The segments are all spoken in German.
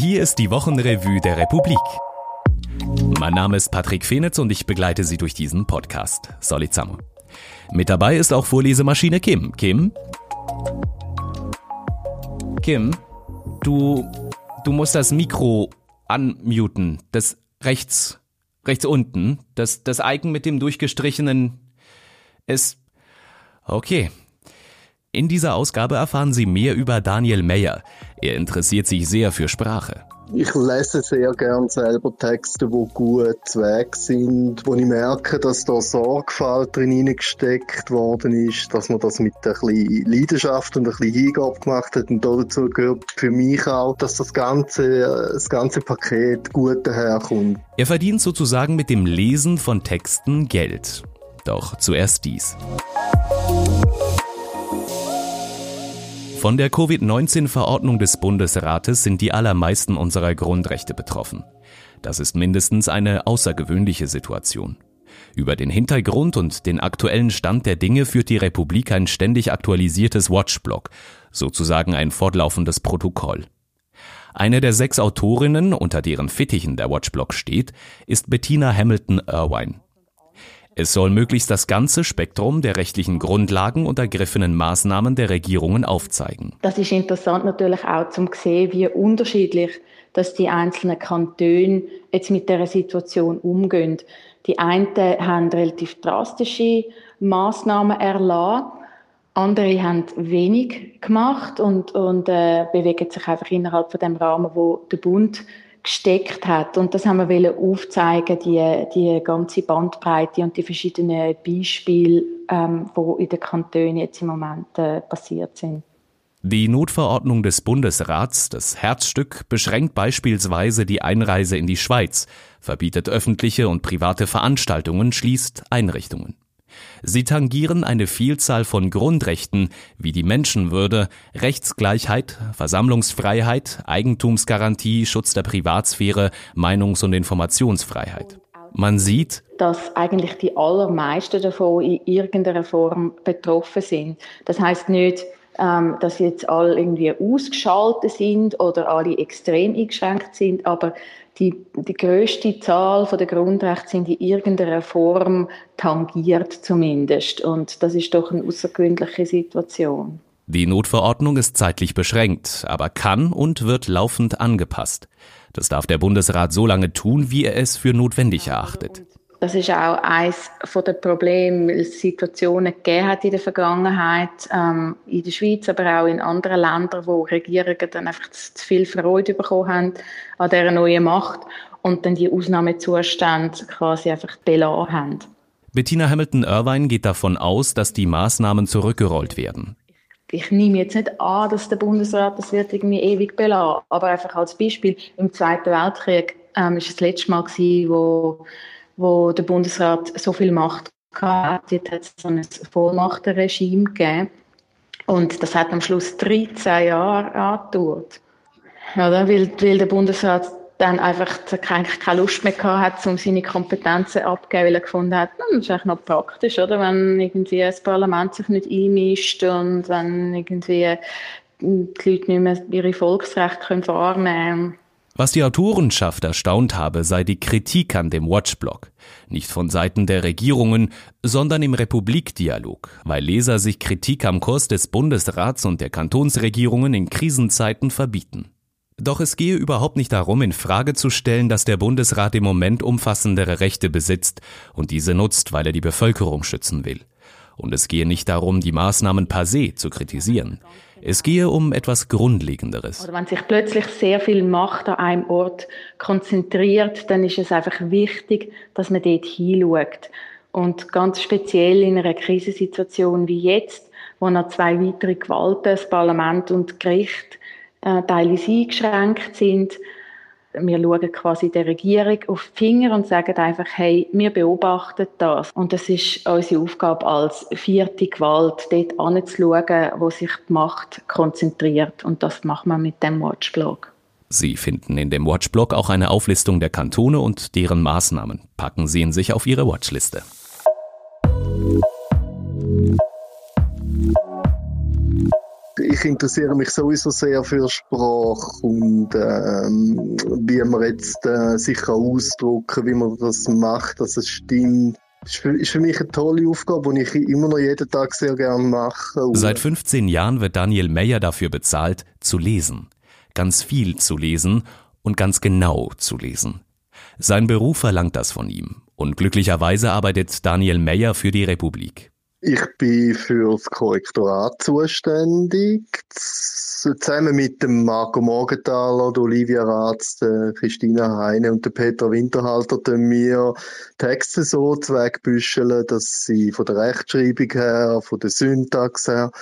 Hier ist die Wochenrevue der Republik. Mein Name ist Patrick Fenitz und ich begleite Sie durch diesen Podcast. Solizamo. Mit dabei ist auch Vorlesemaschine Kim. Kim? Kim, du, du musst das Mikro unmuten. Das rechts, rechts unten. Das, das Icon mit dem durchgestrichenen. Es. Okay. In dieser Ausgabe erfahren Sie mehr über Daniel Meyer. Er interessiert sich sehr für Sprache. Ich lese sehr gern selber Texte, die gut weg sind, wo ich merke, dass da Sorgfalt drin gesteckt worden ist, dass man das mit ein bisschen Leidenschaft und ein bisschen Hingabe gemacht hat. Und dazu gehört für mich auch, dass das ganze, das ganze Paket gut daherkommt. Er verdient sozusagen mit dem Lesen von Texten Geld. Doch zuerst dies. Von der Covid-19-Verordnung des Bundesrates sind die allermeisten unserer Grundrechte betroffen. Das ist mindestens eine außergewöhnliche Situation. Über den Hintergrund und den aktuellen Stand der Dinge führt die Republik ein ständig aktualisiertes Watchblog, sozusagen ein fortlaufendes Protokoll. Eine der sechs Autorinnen, unter deren Fittichen der Watchblog steht, ist Bettina Hamilton Irvine. Es soll möglichst das ganze Spektrum der rechtlichen Grundlagen und ergriffenen Maßnahmen der Regierungen aufzeigen. Das ist interessant natürlich auch zum sehen, wie unterschiedlich dass die einzelnen Kantone jetzt mit der Situation umgehen. Die einen haben relativ drastische Maßnahmen erlassen, andere haben wenig gemacht und, und äh, bewegen sich einfach innerhalb von dem Rahmen, wo der Bund gesteckt hat. Und das haben wir aufzeigen, die, die ganze Bandbreite und die verschiedenen Beispiele, ähm, in den Kantonen jetzt im Moment äh, passiert sind. Die Notverordnung des Bundesrats, das Herzstück, beschränkt beispielsweise die Einreise in die Schweiz, verbietet öffentliche und private Veranstaltungen, schließt Einrichtungen. Sie tangieren eine Vielzahl von Grundrechten wie die Menschenwürde, Rechtsgleichheit, Versammlungsfreiheit, Eigentumsgarantie, Schutz der Privatsphäre, Meinungs- und Informationsfreiheit. Man sieht, dass eigentlich die allermeisten davon in irgendeiner Form betroffen sind. Das heißt nicht, ähm, dass jetzt alle irgendwie ausgeschaltet sind oder alle extrem eingeschränkt sind, aber die, die größte Zahl der Grundrechte sind in irgendeiner Form tangiert zumindest. Und das ist doch eine außergewöhnliche Situation. Die Notverordnung ist zeitlich beschränkt, aber kann und wird laufend angepasst. Das darf der Bundesrat so lange tun, wie er es für notwendig erachtet. Das ist auch eines der Probleme, weil es Situationen gegeben hat in der Vergangenheit, ähm, in der Schweiz, aber auch in anderen Ländern, wo Regierungen dann einfach zu viel Freude bekommen haben an dieser neuen Macht und dann die Ausnahmezustände quasi einfach belassen haben. Bettina Hamilton-Irvine geht davon aus, dass die Maßnahmen zurückgerollt werden. Ich nehme jetzt nicht an, dass der Bundesrat das wird irgendwie ewig belassen, aber einfach als Beispiel im Zweiten Weltkrieg ähm, ist das letzte Mal gewesen, wo wo der Bundesrat so viel Macht hatte. Dort hat es so ein Vollmachtenregime gegeben. Und das hat am Schluss 13 Jahre angedauert. Oder? Weil, weil der Bundesrat dann einfach keine Lust mehr gehabt hat, um seine Kompetenzen abzugeben, weil er gefunden hat, hm, das ist eigentlich noch praktisch, oder? Wenn irgendwie das Parlament sich nicht einmischt und wenn irgendwie die Leute nicht mehr ihre Volksrechte wahrnehmen können. Was die Autorenschaft erstaunt habe, sei die Kritik an dem Watchblog. Nicht von Seiten der Regierungen, sondern im Republikdialog, weil Leser sich Kritik am Kurs des Bundesrats und der Kantonsregierungen in Krisenzeiten verbieten. Doch es gehe überhaupt nicht darum, in Frage zu stellen, dass der Bundesrat im Moment umfassendere Rechte besitzt und diese nutzt, weil er die Bevölkerung schützen will. Und es gehe nicht darum, die Maßnahmen per se zu kritisieren. Es gehe um etwas Grundlegenderes. Oder wenn sich plötzlich sehr viel Macht an einem Ort konzentriert, dann ist es einfach wichtig, dass man dort hinschaut. Und ganz speziell in einer Krisensituation wie jetzt, wo noch zwei weitere Gewalten, das Parlament und Gericht, äh, teilweise eingeschränkt sind, wir schauen quasi der Regierung auf die Finger und sagen einfach, hey, wir beobachten das. Und das ist unsere Aufgabe als vierte Gewalt, dort anzuschauen, wo sich die Macht konzentriert. Und das machen wir mit dem Watchblog. Sie finden in dem Watchblog auch eine Auflistung der Kantone und deren Maßnahmen. Packen Sie ihn sich auf Ihre Watchliste. Ich interessiere mich sowieso sehr für Sprache und ähm, wie man jetzt äh, sich kann wie man das macht, dass es stimmt. Ist ist für mich eine tolle Aufgabe, die ich immer noch jeden Tag sehr gerne mache. Seit 15 Jahren wird Daniel Meyer dafür bezahlt, zu lesen. Ganz viel zu lesen und ganz genau zu lesen. Sein Beruf verlangt das von ihm. Und glücklicherweise arbeitet Daniel Meyer für die Republik. Ich bin für das Korrektorat zuständig. Zusammen mit dem Marco Morgenthaler, der Olivia Ratz, der Christina Heine und der Peter Winterhalter tun wir Texte so zweckbüscheln, dass sie von der Rechtschreibung her, von der Syntax her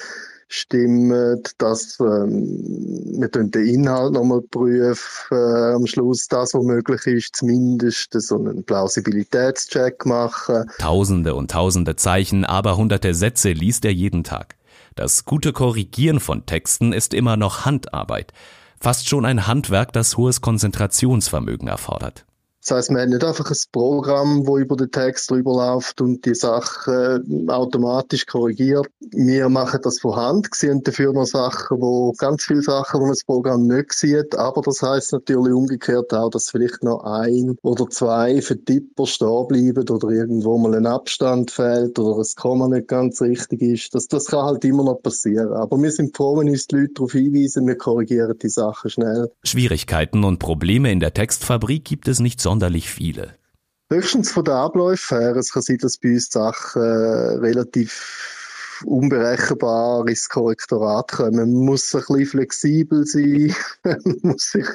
stimmen, dass ähm, wir den Inhalt nochmal prüfen, äh, am Schluss das, was möglich ist, zumindest so einen Plausibilitätscheck machen. Tausende und tausende Zeichen, aber hunderte Sätze liest er jeden Tag. Das gute Korrigieren von Texten ist immer noch Handarbeit. Fast schon ein Handwerk, das hohes Konzentrationsvermögen erfordert. Das heißt, man hat nicht einfach ein Programm, wo über den Text drüber läuft und die Sachen automatisch korrigiert. Wir machen das von Hand, sehen dafür noch Sachen, wo ganz viele Sachen, wo man das Programm nicht sieht. Aber das heißt natürlich umgekehrt auch, dass vielleicht noch ein oder zwei Vertipper stehen bleiben oder irgendwo mal ein Abstand fehlt oder das Komma nicht ganz richtig ist. Das, das kann halt immer noch passieren. Aber wir sind froh, wenn uns die Leute darauf hinweisen, wir korrigieren die Sachen schnell. Schwierigkeiten und Probleme in der Textfabrik gibt es nicht sonst sonderlich viele. Höchstens von den Abläufen her. Es kann sein, dass bei uns Sachen äh, relativ unberechenbar ins Korrektorat kommen. Man muss ein bisschen flexibel sein, man muss sich ein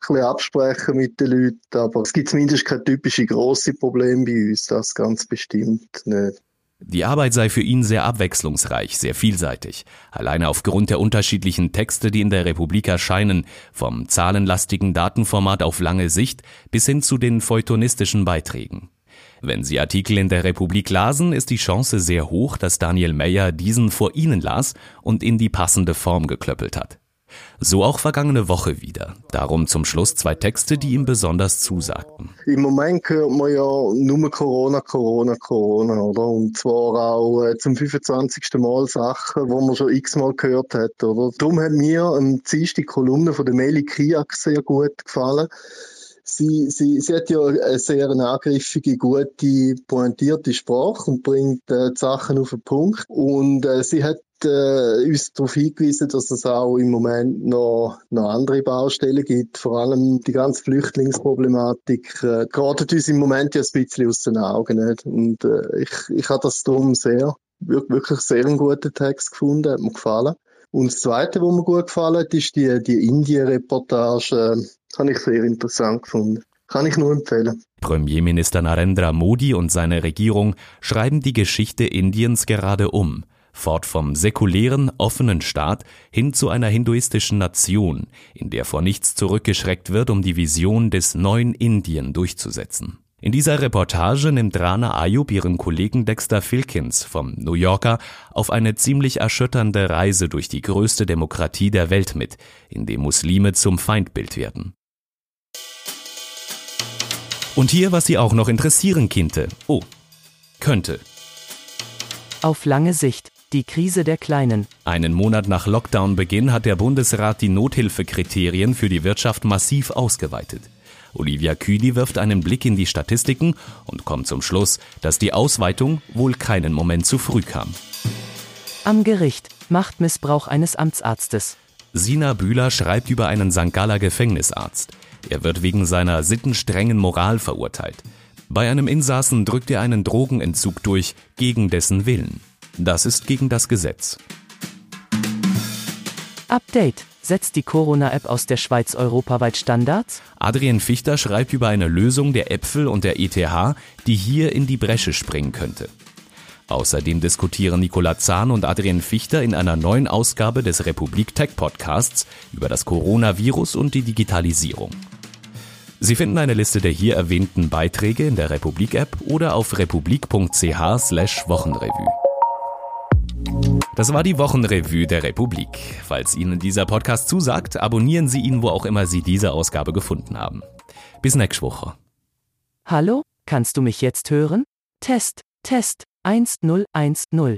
bisschen absprechen mit den Leuten, aber es gibt zumindest keine typischen grossen Probleme bei uns, das ganz bestimmt nicht. Die Arbeit sei für ihn sehr abwechslungsreich, sehr vielseitig, alleine aufgrund der unterschiedlichen Texte, die in der Republik erscheinen, vom zahlenlastigen Datenformat auf lange Sicht bis hin zu den feuilletonistischen Beiträgen. Wenn Sie Artikel in der Republik lasen, ist die Chance sehr hoch, dass Daniel Meyer diesen vor Ihnen las und in die passende Form geklöppelt hat. So auch vergangene Woche wieder. Darum zum Schluss zwei Texte, die ihm besonders zusagten. Im Moment hört man ja nur Corona, Corona, Corona, oder? Und zwar auch äh, zum 25. Mal Sachen, wo man schon x-mal gehört hat, oder? Darum hat mir ähm, die Kolumne von der Meli Kiak sehr gut gefallen. Sie, sie, sie hat ja eine sehr angriffige, gute, pointierte Sprache und bringt äh, die Sachen auf den Punkt. Und äh, sie hat äh, uns darauf hingewiesen, dass es auch im Moment noch, noch andere Baustellen gibt. Vor allem die ganze Flüchtlingsproblematik äh, gerät uns im Moment ja ein bisschen aus den Augen. Nicht? Und äh, ich, ich habe das darum sehr, wirklich sehr einen guten Text gefunden, hat mir gefallen. Und das Zweite, was mir gut gefallen hat, ist die, die Indien-Reportage. Habe ich sehr interessant gefunden. Kann ich nur empfehlen. Premierminister Narendra Modi und seine Regierung schreiben die Geschichte Indiens gerade um fort vom säkulären, offenen Staat hin zu einer hinduistischen Nation, in der vor nichts zurückgeschreckt wird, um die Vision des neuen Indien durchzusetzen. In dieser Reportage nimmt Rana Ayub ihren Kollegen Dexter Filkins vom New Yorker auf eine ziemlich erschütternde Reise durch die größte Demokratie der Welt mit, in dem Muslime zum Feindbild werden. Und hier, was Sie auch noch interessieren könnte. Oh, könnte. Auf lange Sicht. Die Krise der Kleinen. Einen Monat nach Lockdown-Beginn hat der Bundesrat die Nothilfekriterien für die Wirtschaft massiv ausgeweitet. Olivia Kühli wirft einen Blick in die Statistiken und kommt zum Schluss, dass die Ausweitung wohl keinen Moment zu früh kam. Am Gericht Machtmissbrauch eines Amtsarztes. Sina Bühler schreibt über einen St. Galler Gefängnisarzt. Er wird wegen seiner sittenstrengen Moral verurteilt. Bei einem Insassen drückt er einen Drogenentzug durch, gegen dessen Willen. Das ist gegen das Gesetz. Update. Setzt die Corona-App aus der Schweiz europaweit Standards? Adrian Fichter schreibt über eine Lösung der Äpfel und der ETH, die hier in die Bresche springen könnte. Außerdem diskutieren Nicola Zahn und Adrian Fichter in einer neuen Ausgabe des Republik Tech Podcasts über das Coronavirus und die Digitalisierung. Sie finden eine Liste der hier erwähnten Beiträge in der Republik App oder auf republik.ch/wochenrevue. Das war die Wochenrevue der Republik. Falls Ihnen dieser Podcast zusagt, abonnieren Sie ihn, wo auch immer Sie diese Ausgabe gefunden haben. Bis nächste Woche. Hallo, kannst du mich jetzt hören? Test, Test, 1010.